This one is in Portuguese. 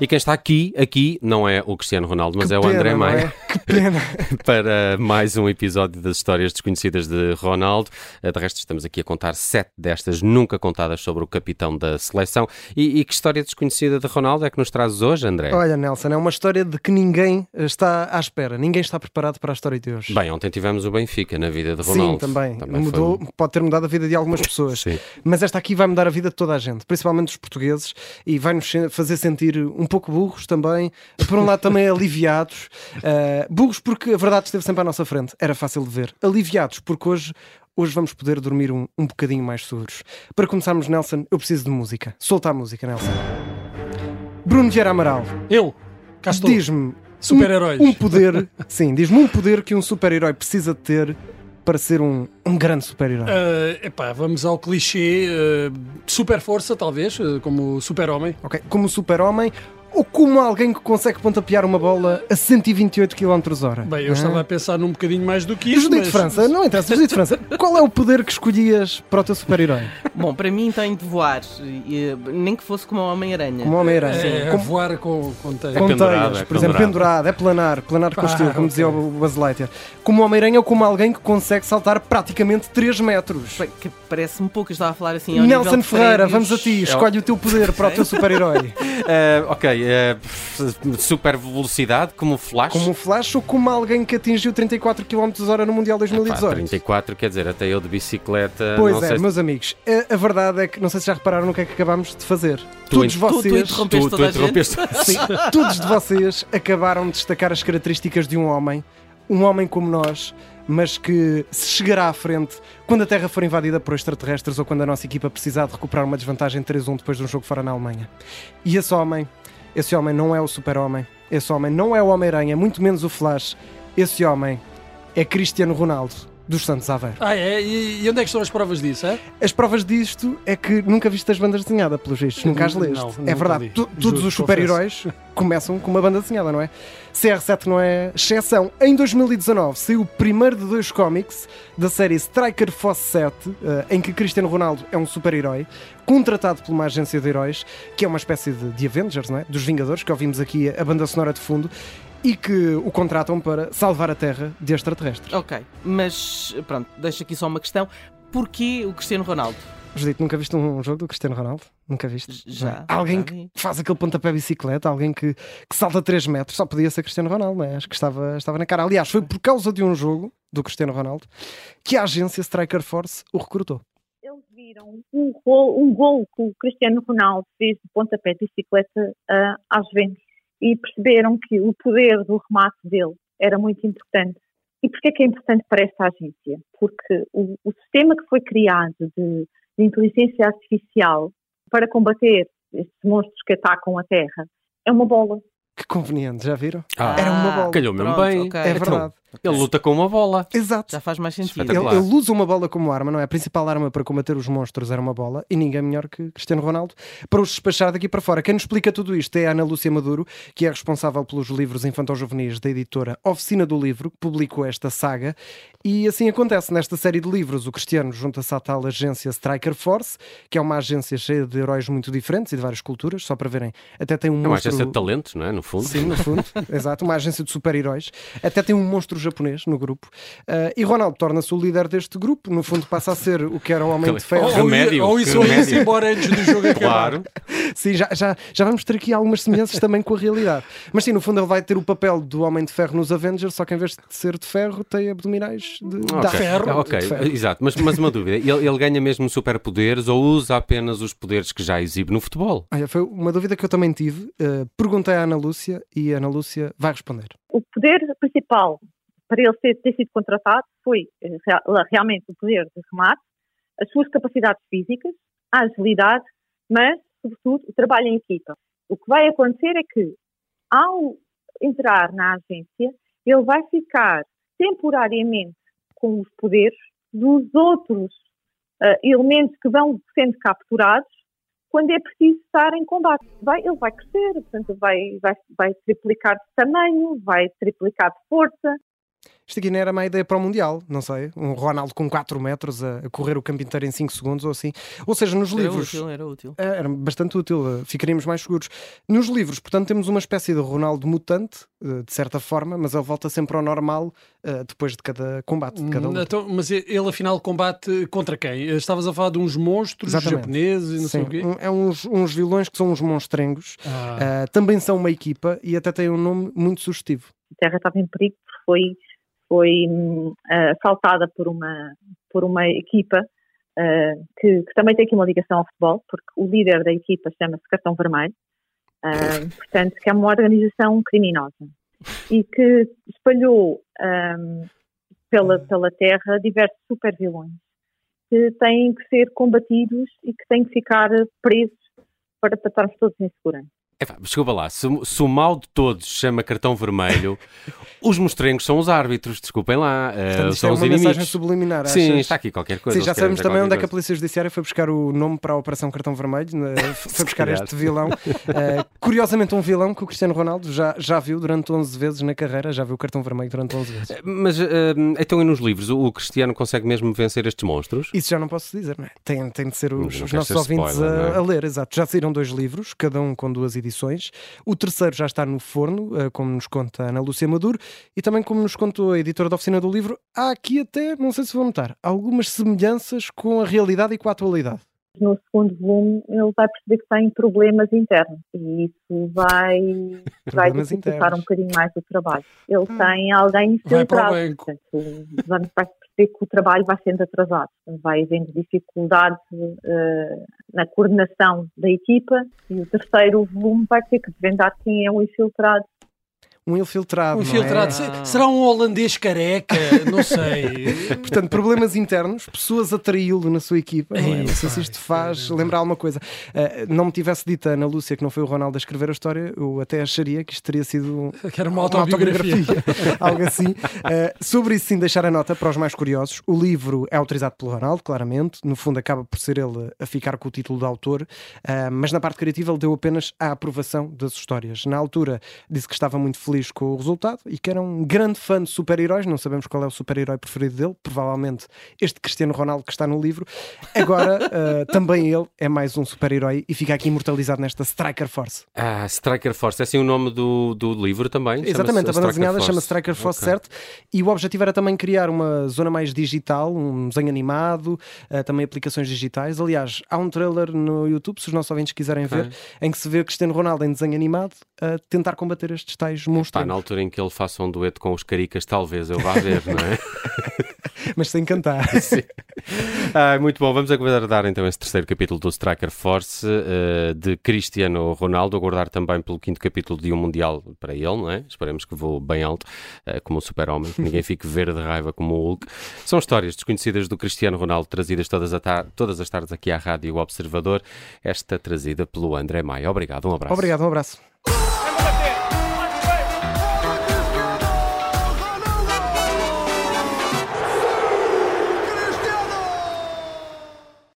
E quem está aqui, aqui, não é o Cristiano Ronaldo, mas Que é o pena, André não Maia. é? Que pena. para mais um episódio das histórias desconhecidas de Ronaldo. Eh, De resto, estamos aqui a contar sete destas nunca contadas sobre o capitão da seleção. E, e que história desconhecida de Ronaldo é que nos trazes hoje, André? Olha, Nelson, é uma história de que ninguém está à espera, ninguém está preparado para a história de hoje. Bem, ontem tivemos o Benfica na vida de Ronaldo. Sim, também. foi Mudou, um- Pode ter mudado a vida de algumas pessoas. Sim. Mas esta aqui vai mudar a vida de toda a gente, principalmente dos portugueses, e vai-nos fazer sentir um pouco burros também, por um lado também aliviados. Uh, burros porque a verdade esteve sempre à nossa frente, era fácil de ver. Aliviados porque hoje. Hoje vamos poder dormir um, um bocadinho mais seguros. Para começarmos, Nelson, eu preciso de música. Solta a música, Nelson. Bruno Vieira Amaral, Eu, cá estou. diz-me Super-heróis. um, um poder, sim, diz-me um poder que um super-herói precisa de ter para ser um, um grande super-herói. Ah, epá, vamos ao clichê ah, super força, talvez, ah, como super-homem. Ok? Como super-homem ou como alguém que consegue pontapear uma bola a 128 km hora? Bem, eu Ah. estava a pensar num bocadinho mais do que isso. Judite mas- França, não interessa, Judite França, qual é o poder que escolhias para o teu super-herói? Bom, para mim tem de voar, e, nem que fosse como o Homem-Aranha. Como Homem-Aranha. É, Como- voar com, com teia. com pendurado, teias, é por exemplo, pendurado. é planar, planar com Ah, estilo, como ok. dizia o Buzz Lightyear. Como Homem-Aranha ou como alguém que consegue saltar praticamente 3 metros. Bem, que Parece-me pouco, eu estava a falar assim ao Nelson nível de Ferreira, prémios. vamos a ti, escolhe o teu poder para o teu super-herói. Eh, ok, eh, super velocidade, como o Flash. Como o Flash ou como alguém que atingiu 34 km hora no Mundial Pá, 2018? 34, quer dizer, até eu de bicicleta. Pois não é, sei se- meus amigos, a, a verdade é que não sei se já repararam no que é que acabámos de fazer. Tu todos ent- Tu, tu vocês, interrompeste Tu, tu toda a gente. interrompeste. sim, todos de vocês acabaram de destacar as características de um homem, um homem como nós, mas que se chegará à frente quando a Terra for invadida por extraterrestres ou quando a nossa equipa precisar de recuperar uma desvantagem 3-1 depois de um jogo fora na Alemanha. E esse homem, esse homem não é o super-homem, esse homem não é o Homem-Aranha, muito menos o Flash, esse homem é Cristiano Ronaldo dos Santos Aveiro. Ah, é? E, e onde é que estão as provas disso? É? As provas disto é que nunca viste as bandas desenhadas, pelos vistos, nunca as leste. Não, é verdade, tu- Juro, todos os confesso. super-heróis começam com uma banda desenhada, não é? CR7 não é exceção. Em 2019 saiu o primeiro de dois cómics da série Striker Force 7, eh, em que Cristiano Ronaldo é um super-herói, contratado por uma agência de heróis, que é uma espécie de, de Avengers, não é? Dos Vingadores, que ouvimos aqui a banda sonora de fundo, e que o contratam para salvar a Terra de extraterrestres. Ok, mas pronto, deixo aqui só uma questão. Porquê o Cristiano Ronaldo? Judito, nunca viste um jogo do Cristiano Ronaldo? Nunca viste? Já, Alguém já que faz aquele pontapé bicicleta, alguém que, que salta 3 metros, só podia ser Cristiano Ronaldo, não é? Acho que estava, estava na cara. Aliás, foi por causa de um jogo do Cristiano Ronaldo que a agência Striker Force o recrutou. eles viram um gol, um gol que o Cristiano Ronaldo fez de pontapé de bicicleta ah, às Juventus e perceberam que o poder do remate dele era muito importante. E porquê é que é importante para esta agência? Porque o, o sistema que foi criado de, de inteligência artificial para combater estes monstros que atacam a Terra é uma bola. Que conveniente, já viram? Ah, Era uma bola. calhou mesmo pronto, bem. ok. É Então, verdade. Ele luta com uma bola. Exato. Já faz mais sentido. Ele, ele usa uma bola como arma, não é? A principal arma para combater os monstros era uma bola e ninguém melhor que Cristiano Ronaldo para os despachar daqui para fora. Quem nos explica tudo isto é a Ana Lúcia Maduro, que é responsável pelos livros infantil-juvenis da editora Oficina do Livro, que publicou esta saga. E assim acontece nesta série de livros. O Cristiano junta-se à tal agência Striker Force, que é uma agência cheia de heróis muito diferentes e de várias culturas, só para verem. Até tem um É uma monstro... agência de talentos, não é? No fundo. Sim, no fundo, exato, uma agência de super-heróis. Até tem um monstro japonês no grupo. Ah, e Ronaldo torna-se o líder deste grupo. No fundo, passa a ser o que era o Homem de Ferro. Ou, ou, Remédio, ou isso ou isso embora antes do jogo acabar. Claro. Sim, já, já, já vamos ter aqui algumas semelhanças também com a realidade. Mas sim, no fundo, ele vai ter o papel do Homem de Ferro nos Avengers, só que em vez de ser de ferro, tem abdominais de, de Ok, aço. ferro. ok, De ferro. exato. Mas, mas uma dúvida: ele, ele ganha mesmo superpoderes ou usa apenas os poderes que já exibe no futebol? Olha, foi uma dúvida que eu também tive. Ah, perguntei à Ana Lúcia e a Ana Lúcia vai responder. O poder principal para ele ter, ter sido contratado foi eh, rea- realmente o poder de remate, as suas capacidades físicas, a agilidade, mas, sobretudo, o trabalho em equipa. O que vai acontecer é que, ao entrar na agência, ele vai ficar temporariamente com os poderes dos outros eh, elementos que vão sendo capturados quando é preciso estar em combate. Vai, ele vai crescer, portanto, vai, vai, vai triplicar de tamanho, vai triplicar de força. Isto aqui não era má ideia para o Mundial, não sei. Um Ronaldo com 4 metros a, correr o campo inteiro em 5 segundos ou assim. Ou seja, nos Era livros. útil, era útil. É, Era bastante útil, eh, ficaríamos mais seguros. Nos livros, portanto, temos uma espécie de Ronaldo mutante, eh, de certa forma, mas ele volta sempre ao normal depois de cada combate, de cada luta. então, mas ele afinal combate contra quem? Estavas a falar de uns monstros Exatamente. japoneses e não sei Sim, o quê? é uns, uns vilões que são uns monstrengos. Ah. Eh, também são uma equipa e até têm um nome muito sugestivo. a Terra estava em perigo porque foi, foi ah, assaltada por uma, por uma equipa ah, que, que também tem aqui uma ligação ao futebol, porque o líder da equipa chama-se Cartão Vermelho, ah, portanto, que é uma organização criminosa e que espalhou ahm, pela, pela Terra diversos supervilões que têm que ser combatidos e que têm que ficar presos para estarmos todos em segurança. Epá, desculpa lá, se, se o mal de todos chama cartão vermelho, os mostrengos são os árbitros, desculpem lá, eh, Portanto, é são os uma mensagem inimigos. subliminar. Sim, achas? está aqui qualquer coisa. Sim, já sabemos também onde é que a Polícia Judiciária foi buscar o nome para a Operação Cartão Vermelho, né? foi buscar este vilão. Eh, curiosamente, um vilão que o Cristiano Ronaldo já, já viu durante 11 vezes na carreira, já viu o cartão vermelho durante 11 vezes. Mas eh, então e nos livros, o, o Cristiano consegue mesmo vencer estes monstros? Isso já não posso dizer, não é? Tem, tem de ser os, os nossos ser ouvintes spoiler, a, é? a ler, exato. Já saíram dois livros, cada um com duas edições. O terceiro já está no forno, eh, como nos conta Ana Lúcia Maduro, e também como nos contou a editora da oficina do livro, há aqui até, não sei se vão notar, algumas semelhanças com a realidade e com a atualidade. No segundo volume ele vai perceber que tem problemas internos e isso vai, vai dificultar um bocadinho mais o trabalho. Ele Hum. tem alguém infiltrado, portanto, vamos vai perceber que o trabalho vai sendo atrasado, vai havendo dificuldade eh, na coordenação da equipa e o terceiro volume vai ter que desvendar quem é o infiltrado Um infiltrado. Um é? infiltrado. Se- Será um holandês careca? Não sei. Portanto, problemas internos, pessoas a traí-lo na sua equipa. Não, é? Não sei se isto faz lembrar alguma coisa. Uh, não me tivesse dito a Ana Lúcia que não foi o Ronaldo a escrever a história, eu até acharia que isto teria sido Que era uma autobiografia. algo assim. Uh, sobre isso, sim, deixar a nota para os mais curiosos. O livro é autorizado pelo Ronaldo, claramente. No fundo, acaba por ser ele a ficar com o título de autor, uh, mas na parte criativa ele deu apenas a aprovação das histórias. Na altura, disse que estava muito feliz com o resultado e que era um grande fã de super-heróis. Não sabemos qual é o super-herói preferido dele, provavelmente este Cristiano Ronaldo que está no livro. Agora, uh, também ele é mais um super-herói e fica aqui imortalizado nesta Striker Force. Ah, Striker Force, é assim o nome do, do livro também? Exatamente, a banda desenhada chama Striker Force, Ok. certo? E o objetivo era também criar uma zona mais digital, um desenho animado, eh, também aplicações digitais. Aliás, há um trailer no YouTube, se os nossos ouvintes quiserem Ok. ver, em que se vê Cristiano Ronaldo em desenho animado a tentar combater estes tais Pá, monstros. na altura em que ele faça um dueto com os caricas, talvez eu vá ver, não é? Mas sem cantar. Sim. Ah, muito bom, vamos aguardar então esse terceiro capítulo do Striker Force eh, de Cristiano Ronaldo, aguardar também pelo quinto capítulo de um Mundial para ele, não é? Esperemos que voe bem alto, eh, como o super-homem, que ninguém fique verde de raiva como o Hulk. São histórias desconhecidas do Cristiano Ronaldo, trazidas todas, todas as tardes aqui à Rádio Observador, esta trazida pelo André Maia. Obrigado, um abraço. Obrigado, um abraço.